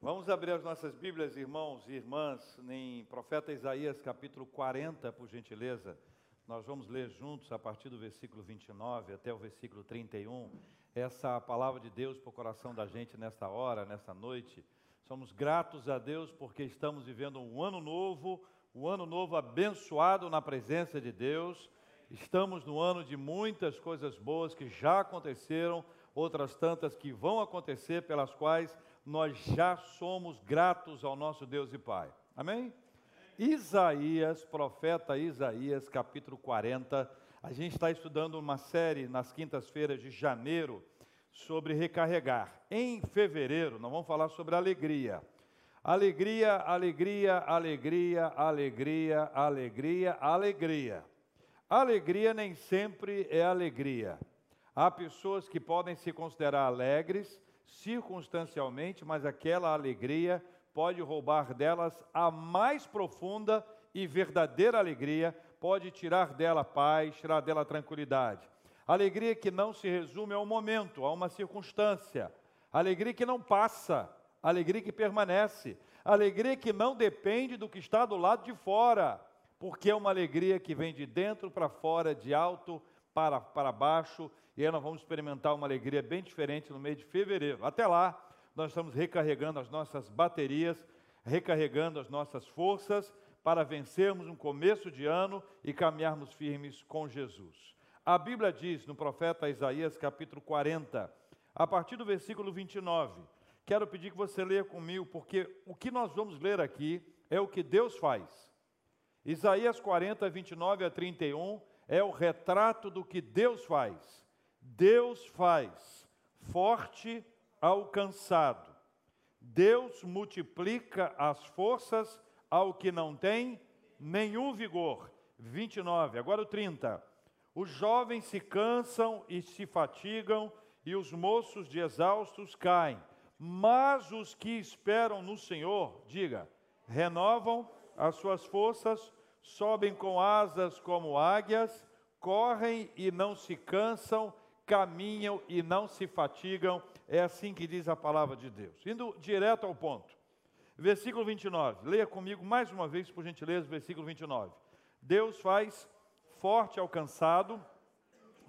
Vamos abrir as nossas Bíblias, irmãos e irmãs, em Profeta Isaías, capítulo 40, por gentileza. Nós vamos ler juntos a partir do versículo 29 até o versículo 31. Essa palavra de Deus para o coração da gente nesta hora, nesta noite. Somos gratos a Deus porque estamos vivendo um ano novo, um ano novo abençoado na presença de Deus. Estamos no ano de muitas coisas boas que já aconteceram, outras tantas que vão acontecer, pelas quais nós já somos gratos ao nosso Deus e Pai. Amém? Isaías, profeta Isaías, capítulo 40. A gente está estudando uma série nas quintas-feiras de janeiro sobre recarregar. Em fevereiro, nós vamos falar sobre alegria. Alegria, alegria, alegria, alegria, alegria, alegria. Alegria nem sempre é alegria. Há pessoas que podem se considerar alegres circunstancialmente, mas aquela alegria pode roubar delas a mais profunda e verdadeira alegria, pode tirar dela paz, tirar dela tranquilidade. Alegria que não se resume a um momento, a uma circunstância. Alegria que não passa, alegria que permanece. Alegria que não depende do que está do lado de fora, porque é uma alegria que vem de dentro para fora, de alto para, para baixo, e aí nós vamos experimentar uma alegria bem diferente no mês de fevereiro. Até lá, nós estamos recarregando as nossas baterias, recarregando as nossas forças para vencermos um começo de ano e caminharmos firmes com Jesus. A Bíblia diz no profeta Isaías, capítulo 40, a partir do versículo 29. Quero pedir que você leia comigo, porque o que nós vamos ler aqui é o que Deus faz. Isaías 40, 29 a 31 é o retrato do que Deus faz. Deus faz forte ao cansado. Deus multiplica as forças ao que não tem nenhum vigor. 29, agora o 30. Os jovens se cansam e se fatigam, e os moços de exaustos caem. Mas os que esperam no Senhor, diga, renovam as suas forças, sobem com asas como águias, correm e não se cansam, caminham e não se fatigam. É assim que diz a palavra de Deus. Indo direto ao ponto. Versículo 29. Leia comigo mais uma vez, por gentileza, versículo 29. Deus faz forte ao cansado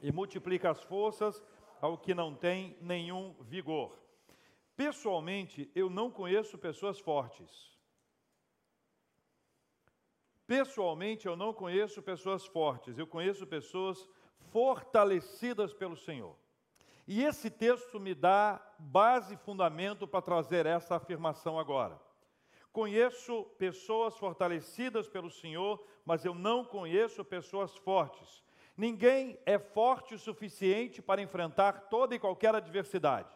e multiplica as forças ao que não tem nenhum vigor. Pessoalmente, eu não conheço pessoas fortes. Pessoalmente, eu não conheço pessoas fortes, eu conheço pessoas fortalecidas pelo Senhor. E esse texto me dá base e fundamento para trazer essa afirmação agora. Conheço pessoas fortalecidas pelo Senhor, mas eu não conheço pessoas fortes. Ninguém é forte o suficiente para enfrentar toda e qualquer adversidade.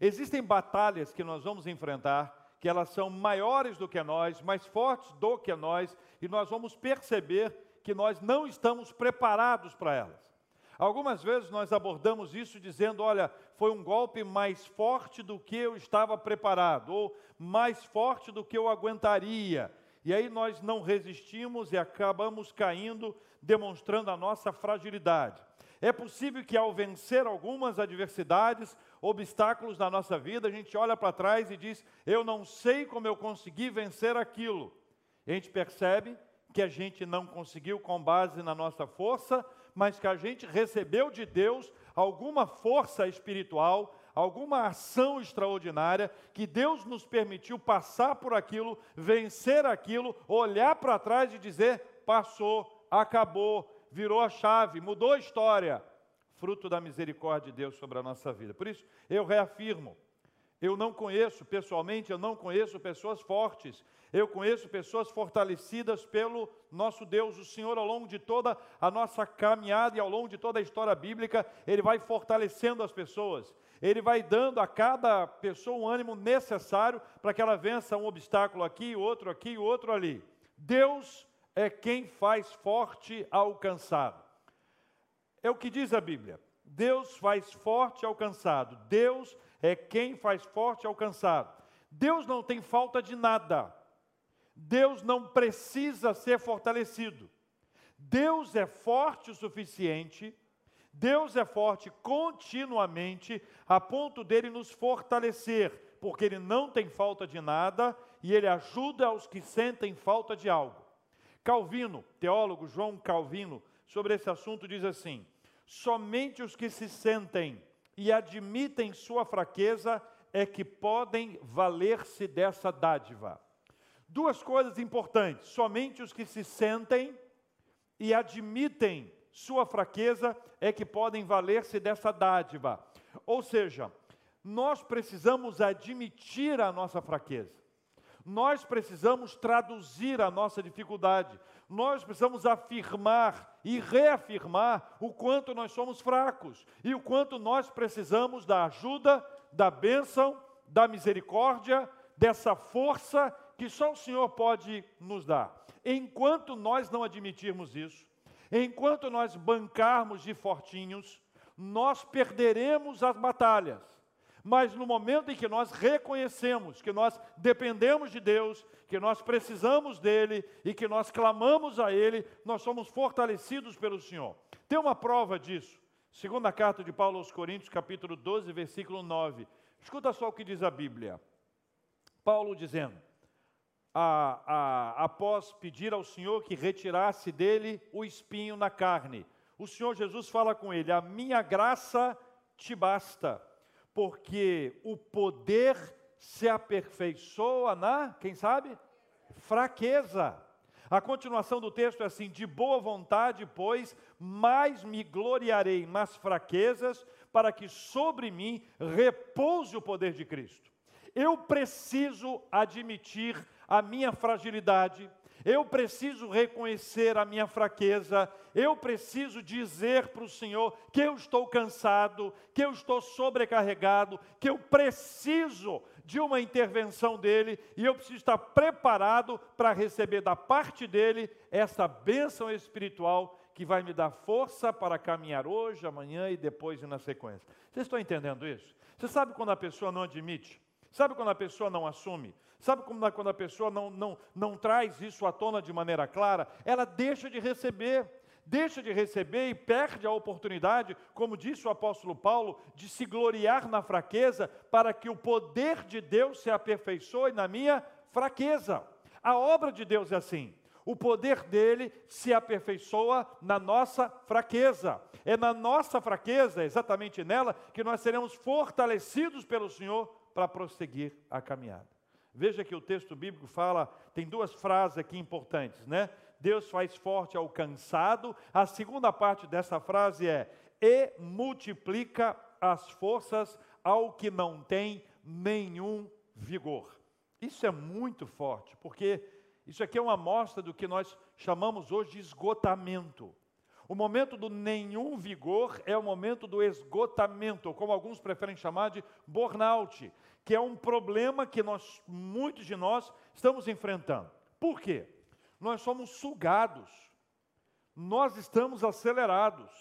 Existem batalhas que nós vamos enfrentar que elas são maiores do que nós, mais fortes do que nós, e nós vamos perceber que nós não estamos preparados para elas. Algumas vezes nós abordamos isso dizendo: olha, foi um golpe mais forte do que eu estava preparado, ou mais forte do que eu aguentaria. E aí nós não resistimos e acabamos caindo, demonstrando a nossa fragilidade. É possível que ao vencer algumas adversidades, obstáculos na nossa vida, a gente olha para trás e diz: Eu não sei como eu consegui vencer aquilo. E a gente percebe que a gente não conseguiu com base na nossa força, mas que a gente recebeu de Deus alguma força espiritual, alguma ação extraordinária, que Deus nos permitiu passar por aquilo, vencer aquilo, olhar para trás e dizer: passou, acabou, virou a chave, mudou a história, fruto da misericórdia de Deus sobre a nossa vida. Por isso, eu reafirmo: eu não conheço, pessoalmente, eu não conheço pessoas fortes. Eu conheço pessoas fortalecidas pelo nosso Deus, o Senhor, ao longo de toda a nossa caminhada e ao longo de toda a história bíblica, Ele vai fortalecendo as pessoas. Ele vai dando a cada pessoa um ânimo necessário para que ela vença um obstáculo aqui, outro aqui, outro ali. Deus é quem faz forte ao cansado. É o que diz a Bíblia. Deus faz forte ao cansado. Deus é quem faz forte ao cansado. Deus não tem falta de nada. Deus não precisa ser fortalecido. Deus é forte o suficiente, Deus é forte continuamente, a ponto dele nos fortalecer, porque ele não tem falta de nada e ele ajuda os que sentem falta de algo. Calvino, teólogo João Calvino, sobre esse assunto diz assim: somente os que se sentem e admitem sua fraqueza é que podem valer-se dessa dádiva. Duas coisas importantes: somente os que se sentem e admitem sua fraqueza é que podem valer-se dessa dádiva. Ou seja, nós precisamos admitir a nossa fraqueza. Nós precisamos traduzir a nossa dificuldade. Nós precisamos afirmar e reafirmar o quanto nós somos fracos e o quanto nós precisamos da ajuda, da bênção, da misericórdia, dessa força que só o Senhor pode nos dar. Enquanto nós não admitirmos isso, enquanto nós bancarmos de fortinhos, nós perderemos as batalhas. Mas no momento em que nós reconhecemos que nós dependemos de Deus, que nós precisamos dele e que nós clamamos a ele, nós somos fortalecidos pelo Senhor. Tem uma prova disso. Segunda carta de Paulo aos Coríntios, capítulo 12, versículo 9. Escuta só o que diz a Bíblia. Paulo dizendo: a, a, após pedir ao Senhor que retirasse dele o espinho na carne. O Senhor Jesus fala com ele: A minha graça te basta, porque o poder se aperfeiçoa na, quem sabe? Fraqueza. A continuação do texto é assim: De boa vontade, pois, mais me gloriarei nas fraquezas, para que sobre mim repouse o poder de Cristo. Eu preciso admitir a minha fragilidade, eu preciso reconhecer a minha fraqueza, eu preciso dizer para o Senhor que eu estou cansado, que eu estou sobrecarregado, que eu preciso de uma intervenção dele e eu preciso estar preparado para receber da parte dele essa bênção espiritual que vai me dar força para caminhar hoje, amanhã e depois e na sequência. Vocês estão entendendo isso? Você sabe quando a pessoa não admite? Sabe quando a pessoa não assume? Sabe como quando a pessoa não, não, não traz isso à tona de maneira clara? Ela deixa de receber, deixa de receber e perde a oportunidade, como disse o apóstolo Paulo, de se gloriar na fraqueza, para que o poder de Deus se aperfeiçoe na minha fraqueza. A obra de Deus é assim. O poder dele se aperfeiçoa na nossa fraqueza. É na nossa fraqueza, exatamente nela, que nós seremos fortalecidos pelo Senhor para prosseguir a caminhada. Veja que o texto bíblico fala, tem duas frases aqui importantes, né? Deus faz forte ao cansado. A segunda parte dessa frase é: e multiplica as forças ao que não tem nenhum vigor. Isso é muito forte, porque isso aqui é uma amostra do que nós chamamos hoje de esgotamento. O momento do nenhum vigor é o momento do esgotamento, como alguns preferem chamar de burnout que é um problema que nós, muitos de nós, estamos enfrentando. Por quê? Nós somos sugados, nós estamos acelerados,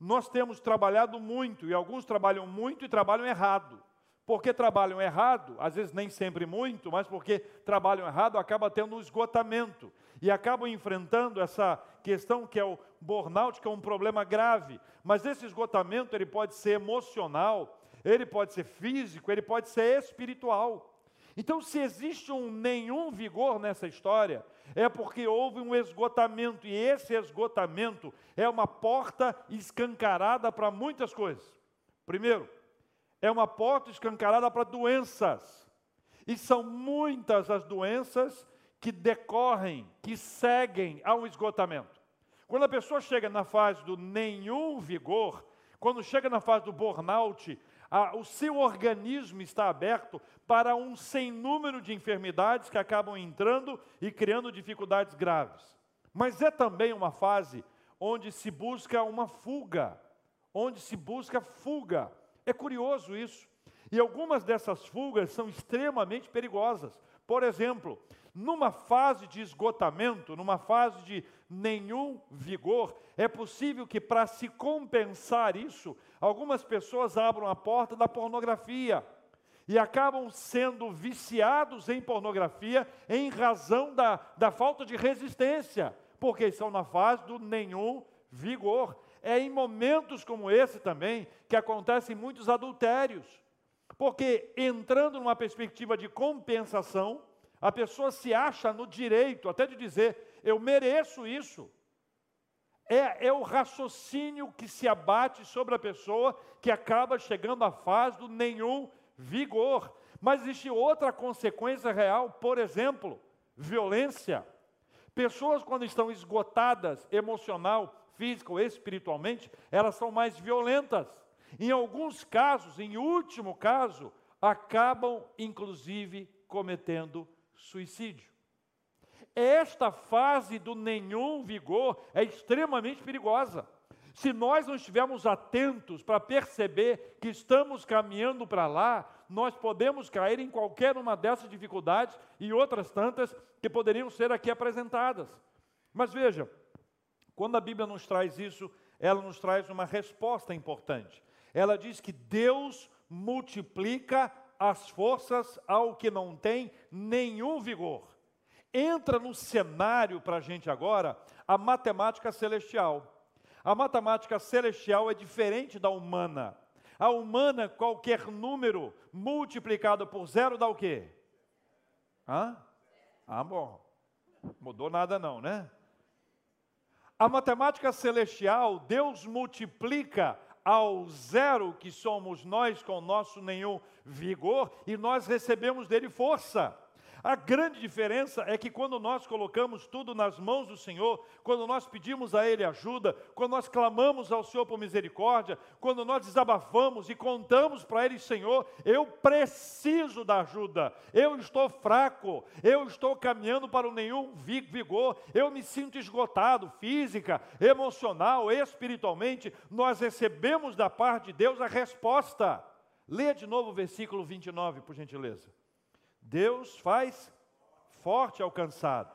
nós temos trabalhado muito, e alguns trabalham muito e trabalham errado. Porque trabalham errado, às vezes nem sempre muito, mas porque trabalham errado, acaba tendo um esgotamento e acabam enfrentando essa questão que é o burnout, que é um problema grave. Mas esse esgotamento ele pode ser emocional, ele pode ser físico, ele pode ser espiritual. Então, se existe um nenhum vigor nessa história, é porque houve um esgotamento, e esse esgotamento é uma porta escancarada para muitas coisas. Primeiro, é uma porta escancarada para doenças, e são muitas as doenças que decorrem, que seguem ao esgotamento. Quando a pessoa chega na fase do nenhum vigor, quando chega na fase do burnout, a, o seu organismo está aberto para um sem número de enfermidades que acabam entrando e criando dificuldades graves. Mas é também uma fase onde se busca uma fuga, onde se busca fuga. É curioso isso. E algumas dessas fugas são extremamente perigosas. Por exemplo, numa fase de esgotamento, numa fase de nenhum vigor, é possível que para se compensar isso, algumas pessoas abram a porta da pornografia e acabam sendo viciados em pornografia em razão da, da falta de resistência, porque estão na fase do nenhum vigor. É em momentos como esse também que acontecem muitos adultérios Porque entrando numa perspectiva de compensação, a pessoa se acha no direito até de dizer: eu mereço isso. É, é, o raciocínio que se abate sobre a pessoa que acaba chegando à fase do nenhum vigor. Mas existe outra consequência real, por exemplo, violência. Pessoas, quando estão esgotadas emocional, física ou espiritualmente, elas são mais violentas. Em alguns casos, em último caso, acabam inclusive cometendo suicídio. Esta fase do nenhum vigor é extremamente perigosa. Se nós não estivermos atentos para perceber que estamos caminhando para lá, nós podemos cair em qualquer uma dessas dificuldades e outras tantas que poderiam ser aqui apresentadas. Mas veja, quando a Bíblia nos traz isso, ela nos traz uma resposta importante. Ela diz que Deus multiplica as forças ao que não tem nenhum vigor. Entra no cenário para a gente agora a matemática celestial. A matemática celestial é diferente da humana. A humana, qualquer número multiplicado por zero dá o quê? Hã? Ah, bom. Mudou nada não, né? A matemática celestial, Deus multiplica ao zero que somos nós com nosso nenhum vigor e nós recebemos dele força. A grande diferença é que quando nós colocamos tudo nas mãos do Senhor, quando nós pedimos a Ele ajuda, quando nós clamamos ao Senhor por misericórdia, quando nós desabafamos e contamos para Ele, Senhor, eu preciso da ajuda, eu estou fraco, eu estou caminhando para o nenhum vigor, eu me sinto esgotado, física, emocional, espiritualmente, nós recebemos da parte de Deus a resposta. Leia de novo o versículo 29, por gentileza. Deus faz forte ao cansado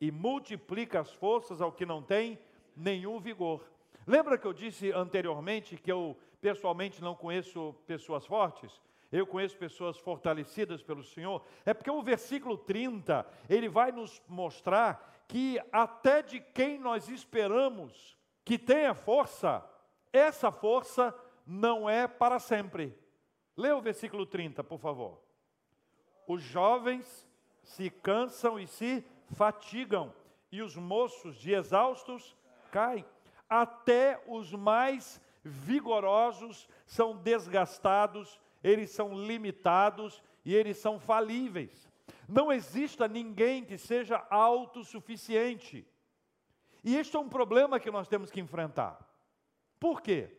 e multiplica as forças ao que não tem nenhum vigor. Lembra que eu disse anteriormente que eu pessoalmente não conheço pessoas fortes? Eu conheço pessoas fortalecidas pelo Senhor. É porque o versículo 30, ele vai nos mostrar que até de quem nós esperamos que tenha força, essa força não é para sempre. Leia o versículo 30, por favor os jovens se cansam e se fatigam, e os moços de exaustos caem. Até os mais vigorosos são desgastados, eles são limitados e eles são falíveis. Não exista ninguém que seja autossuficiente. E este é um problema que nós temos que enfrentar. Por quê?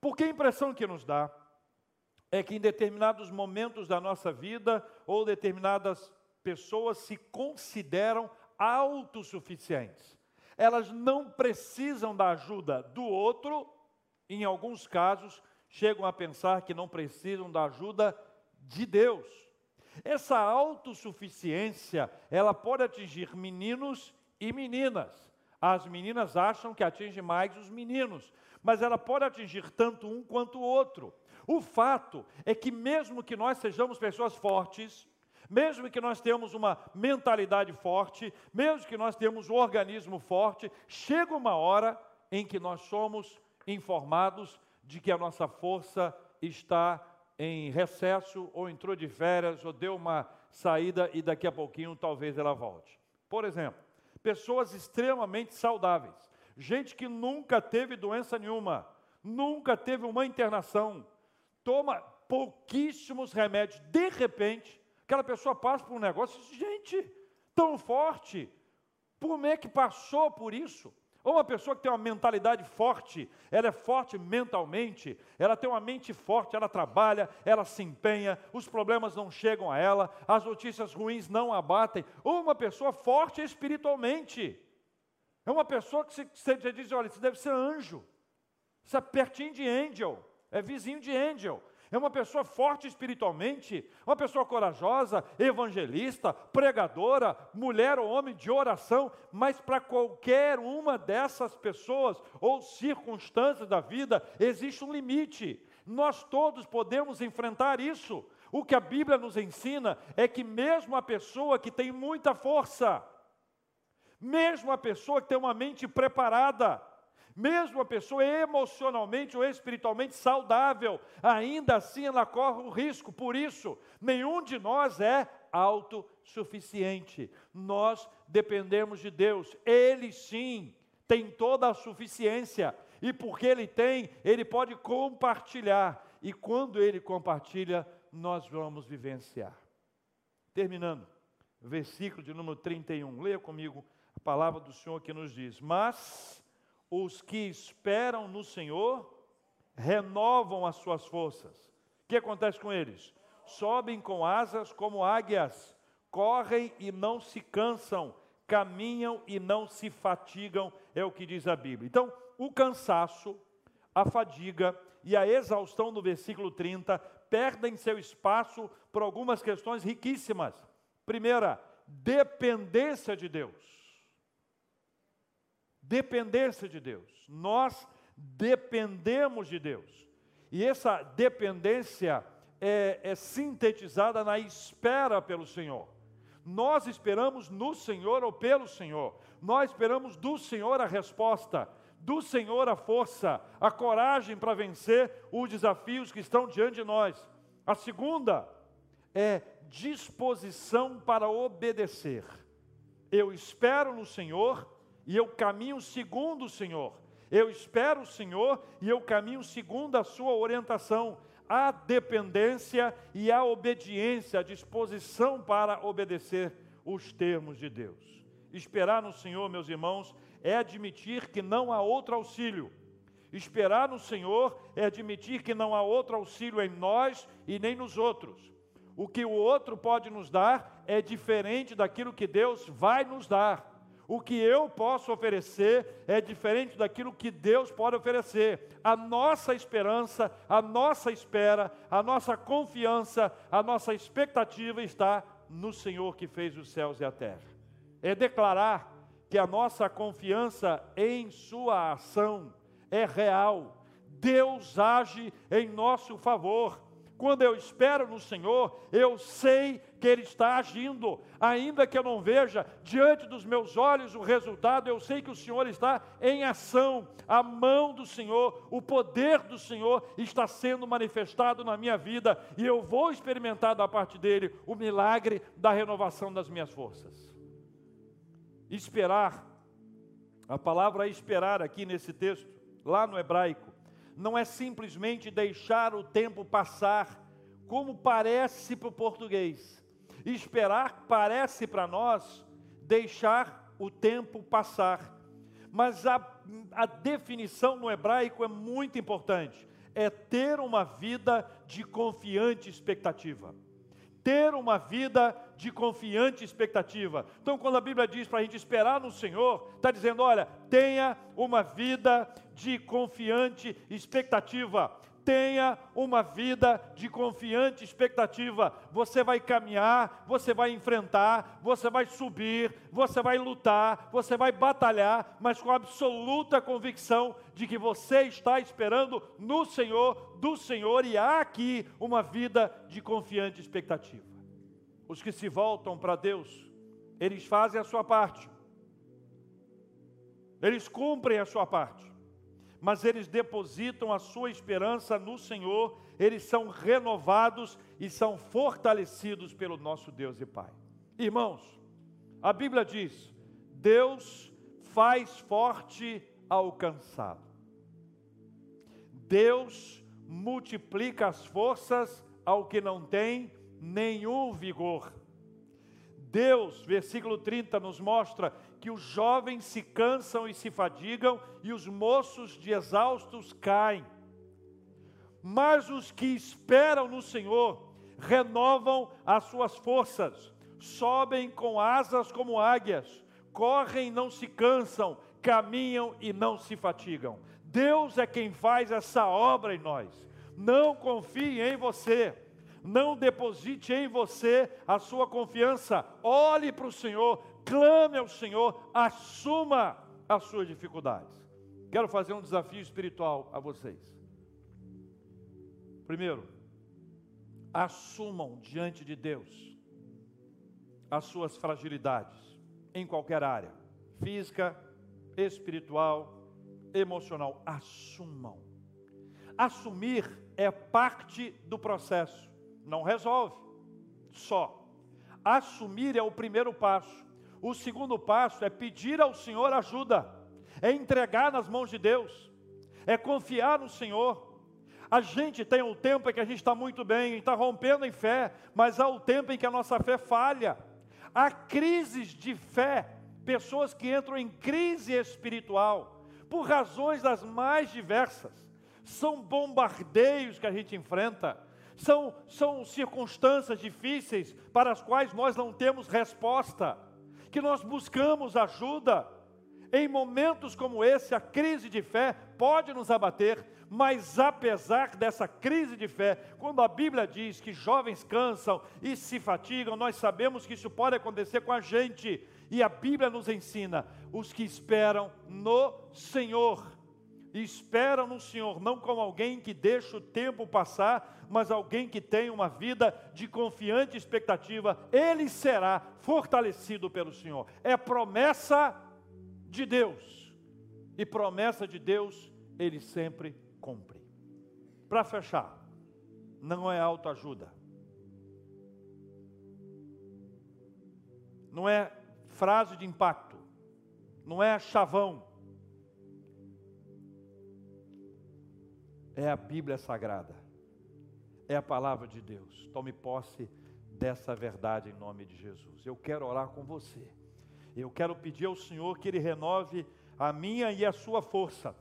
Porque a impressão que nos dá é que em determinados momentos da nossa vida, ou determinadas pessoas se consideram autossuficientes. Elas não precisam da ajuda do outro, em alguns casos, chegam a pensar que não precisam da ajuda de Deus. Essa autossuficiência, ela pode atingir meninos e meninas. As meninas acham que atinge mais os meninos, mas ela pode atingir tanto um quanto o outro. O fato é que, mesmo que nós sejamos pessoas fortes, mesmo que nós tenhamos uma mentalidade forte, mesmo que nós tenhamos um organismo forte, chega uma hora em que nós somos informados de que a nossa força está em recesso, ou entrou de férias, ou deu uma saída e daqui a pouquinho talvez ela volte. Por exemplo, pessoas extremamente saudáveis, gente que nunca teve doença nenhuma, nunca teve uma internação, toma pouquíssimos remédios, de repente, aquela pessoa passa por um negócio, gente, tão forte, por é que passou por isso? Ou uma pessoa que tem uma mentalidade forte, ela é forte mentalmente, ela tem uma mente forte, ela trabalha, ela se empenha, os problemas não chegam a ela, as notícias ruins não abatem. Ou uma pessoa forte espiritualmente. É uma pessoa que você, diz, olha, isso deve ser anjo. Isso é pertinho de angel é vizinho de Angel. É uma pessoa forte espiritualmente, uma pessoa corajosa, evangelista, pregadora, mulher ou homem de oração, mas para qualquer uma dessas pessoas ou circunstâncias da vida existe um limite. Nós todos podemos enfrentar isso. O que a Bíblia nos ensina é que, mesmo a pessoa que tem muita força, mesmo a pessoa que tem uma mente preparada, Mesmo a pessoa emocionalmente ou espiritualmente saudável, ainda assim ela corre o risco. Por isso, nenhum de nós é autossuficiente. Nós dependemos de Deus. Ele sim tem toda a suficiência. E porque ele tem, ele pode compartilhar. E quando ele compartilha, nós vamos vivenciar. Terminando, versículo de número 31. Leia comigo palavra do Senhor que nos diz: Mas os que esperam no Senhor renovam as suas forças. O que acontece com eles? Sobem com asas como águias, correm e não se cansam, caminham e não se fatigam, é o que diz a Bíblia. Então, o cansaço, a fadiga e a exaustão do versículo 30 perdem seu espaço por algumas questões riquíssimas. Primeira, dependência de Deus dependência de Deus. Nós dependemos de Deus. E essa dependência é, é, sintetizada na espera pelo Senhor. Nós esperamos no Senhor ou pelo Senhor. Nós esperamos do Senhor a resposta, do Senhor a força, a coragem para vencer os desafios que estão diante de nós. A segunda é disposição para obedecer. Eu espero no Senhor e eu caminho segundo o Senhor. Eu espero o Senhor e eu caminho segundo a sua orientação. A dependência e a obediência, a disposição para obedecer os termos de Deus. Esperar no Senhor, meus irmãos, é admitir que não há outro auxílio. Esperar no Senhor é admitir que não há outro auxílio em nós e nem nos outros. O que o outro pode nos dar é diferente daquilo que Deus vai nos dar. O que eu posso oferecer é diferente daquilo que Deus pode oferecer. A nossa esperança, a nossa espera, a nossa confiança, a nossa expectativa está no Senhor que fez os céus e a terra. É declarar que a nossa confiança em Sua ação é real. Deus age em nosso favor. Quando eu espero no Senhor, eu sei que Ele está agindo, ainda que eu não veja diante dos meus olhos o resultado, eu sei que o Senhor está em ação, a mão do Senhor, o poder do Senhor está sendo manifestado na minha vida e eu vou experimentar da parte dele o milagre da renovação das minhas forças. Esperar, a palavra esperar aqui nesse texto, lá no hebraico, não é simplesmente deixar o tempo passar, como parece para o português. Esperar parece para nós deixar o tempo passar. Mas a, a definição no hebraico é muito importante: é ter uma vida de confiante expectativa ter uma vida de confiante expectativa. Então, quando a Bíblia diz para a gente esperar no Senhor, está dizendo: olha, tenha uma vida de confiante expectativa. Tenha uma vida de confiante expectativa. Você vai caminhar, você vai enfrentar, você vai subir, você vai lutar, você vai batalhar, mas com absoluta convicção de que você está esperando no Senhor, do Senhor, e há aqui uma vida de confiante expectativa. Os que se voltam para Deus, eles fazem a sua parte, eles cumprem a sua parte mas eles depositam a sua esperança no Senhor, eles são renovados e são fortalecidos pelo nosso Deus e Pai. Irmãos, a Bíblia diz: Deus faz forte ao cansado. Deus multiplica as forças ao que não tem nenhum vigor. Deus, versículo 30, nos mostra que os jovens se cansam e se fadigam, e os moços de exaustos caem. Mas os que esperam no Senhor renovam as suas forças, sobem com asas como águias, correm e não se cansam, caminham e não se fatigam. Deus é quem faz essa obra em nós. Não confie em você não deposite em você a sua confiança, olhe para o Senhor, clame ao Senhor, assuma as suas dificuldades. Quero fazer um desafio espiritual a vocês. Primeiro, assumam diante de Deus as suas fragilidades em qualquer área, física, espiritual, emocional. Assumam. Assumir é parte do processo, não resolve só. Assumir é o primeiro passo. O segundo passo é pedir ao Senhor ajuda, é entregar nas mãos de Deus, é confiar no Senhor. A gente tem um tempo em que a gente está muito bem, está rompendo em fé, mas há o um tempo em que a nossa fé falha. Há crises de fé, pessoas que entram em crise espiritual, por razões das mais diversas. São bombardeios que a gente enfrenta, são, são circunstâncias difíceis para as quais nós não temos resposta, que nós buscamos ajuda. Em momentos como esse, a crise de fé pode nos abater, mas apesar dessa crise de fé, quando a Bíblia diz que jovens cansam e se fatigam, nós sabemos que isso pode acontecer com a gente, e a Bíblia nos ensina: os que esperam no Senhor, esperam no Senhor, não como alguém que deixa o tempo passar, mas alguém que tem uma vida de confiante expectativa, ele será fortalecido pelo Senhor. É promessa de Deus, e promessa de Deus ele sempre cumpre. Para fechar, não é autoajuda. Não é frase de impacto. Não é chavão. É a Bíblia Sagrada. É a palavra de Deus. Tome posse dessa verdade em nome de Jesus. Eu quero orar com você. Eu quero pedir ao Senhor que Ele renove a minha e a sua força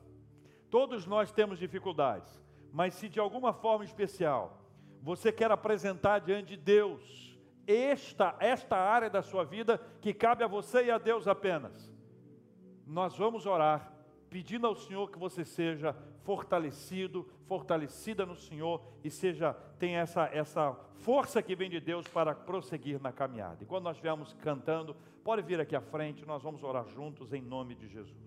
Todos nós temos dificuldades, mas se de alguma forma especial você quer apresentar diante de Deus esta, esta área da sua vida que cabe a você e a Deus apenas, nós vamos orar pedindo ao Senhor que você seja fortalecido, fortalecida no Senhor e seja tenha essa essa força que vem de Deus para prosseguir na caminhada. E quando nós estivermos cantando, pode vir aqui à frente, nós vamos orar juntos em nome de Jesus.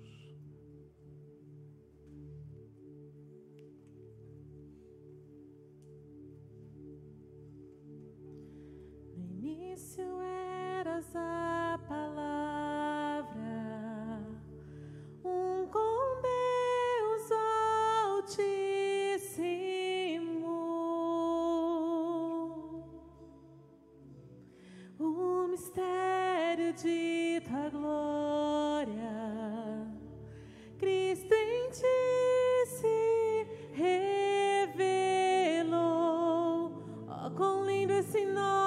Lindo esse nome!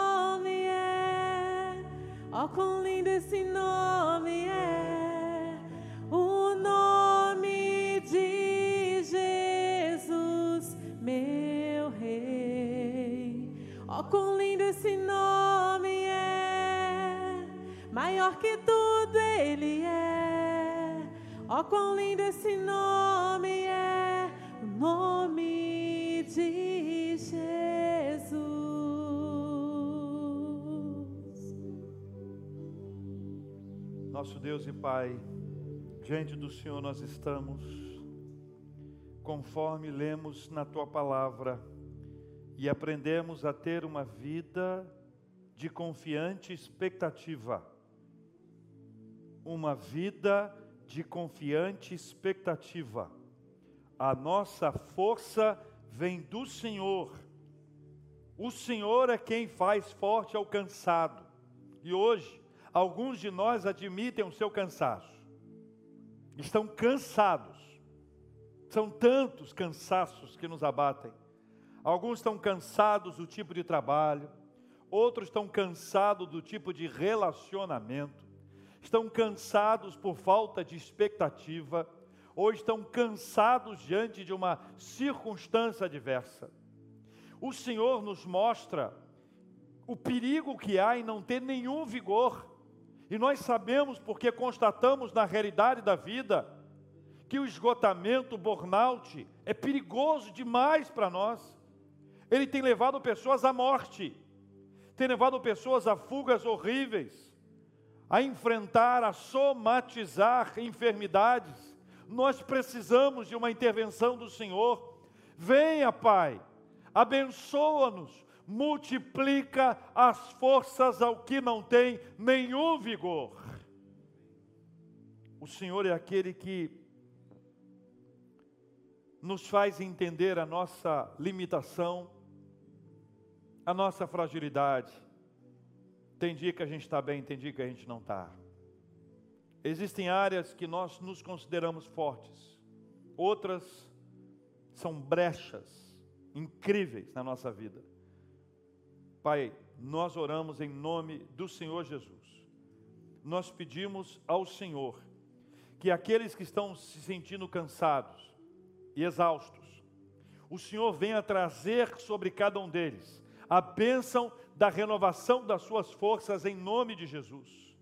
Oh, quão lindo esse nome é, o nome de Jesus, meu Rei. Oh, quão lindo esse nome é, maior que tudo Ele é. Oh, quão lindo esse nome Nosso Deus e Pai, diante do Senhor nós estamos, conforme lemos na tua palavra e aprendemos a ter uma vida de confiante expectativa. Uma vida de confiante expectativa. A nossa força vem do Senhor. O Senhor é quem faz forte ao cansado. E hoje, Alguns de nós admitem o seu cansaço, estão cansados, são tantos cansaços que nos abatem. Alguns estão cansados do tipo de trabalho, outros estão cansados do tipo de relacionamento, estão cansados por falta de expectativa, ou estão cansados diante de uma circunstância adversa. O Senhor nos mostra o perigo que há em não ter nenhum vigor e nós sabemos, porque constatamos na realidade da vida, que o esgotamento, o burnout, é perigoso demais para nós. Ele tem levado pessoas à morte, tem levado pessoas a fugas horríveis, a enfrentar, a somatizar enfermidades. Nós precisamos de uma intervenção do Senhor. Venha, Pai, abençoa-nos, multiplica as forças ao que não tem nenhum vigor. O Senhor é aquele que nos faz entender a nossa limitação, a nossa fragilidade. Tem dia que a gente está bem, tem dia que a gente não está. Existem áreas que nós nos consideramos fortes, outras são brechas incríveis na nossa vida. Pai, nós oramos em nome do Senhor Jesus. Nós pedimos ao Senhor que aqueles que estão se sentindo cansados e exaustos, o Senhor venha trazer sobre cada um deles a bênção da renovação das suas forças em nome de Jesus.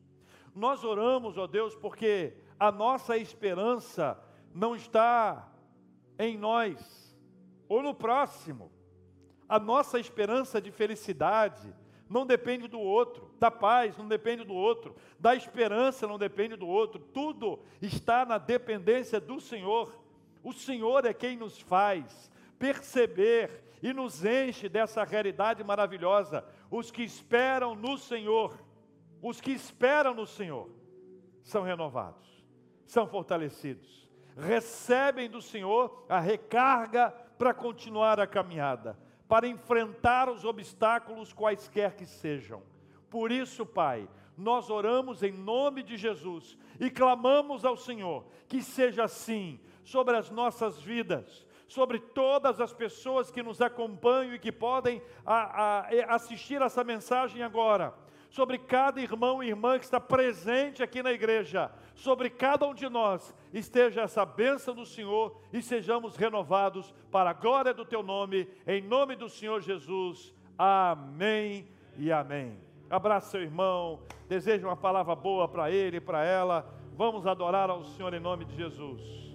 Nós oramos, ó Deus, porque a nossa esperança não está em nós ou no próximo. A nossa esperança de felicidade não depende do outro, da paz não depende do outro, da esperança não depende do outro, tudo está na dependência do Senhor. O Senhor é quem nos faz perceber e nos enche dessa realidade maravilhosa. Os que esperam no Senhor os que esperam no Senhor são renovados, são fortalecidos, recebem do Senhor a recarga para continuar a caminhada, para enfrentar os obstáculos quaisquer que sejam. Por isso, Pai, nós oramos em nome de Jesus e clamamos ao Senhor que seja assim sobre as nossas vidas, sobre todas as pessoas que nos acompanham e que podem a, a, assistir essa mensagem agora sobre cada irmão e irmã que está presente aqui na igreja, sobre cada um de nós, esteja essa bênção do Senhor e sejamos renovados para a glória do teu nome, em nome do Senhor Jesus. Amém e amém. Abraça seu irmão, deseja uma palavra boa para ele e para ela. Vamos adorar ao Senhor em nome de Jesus.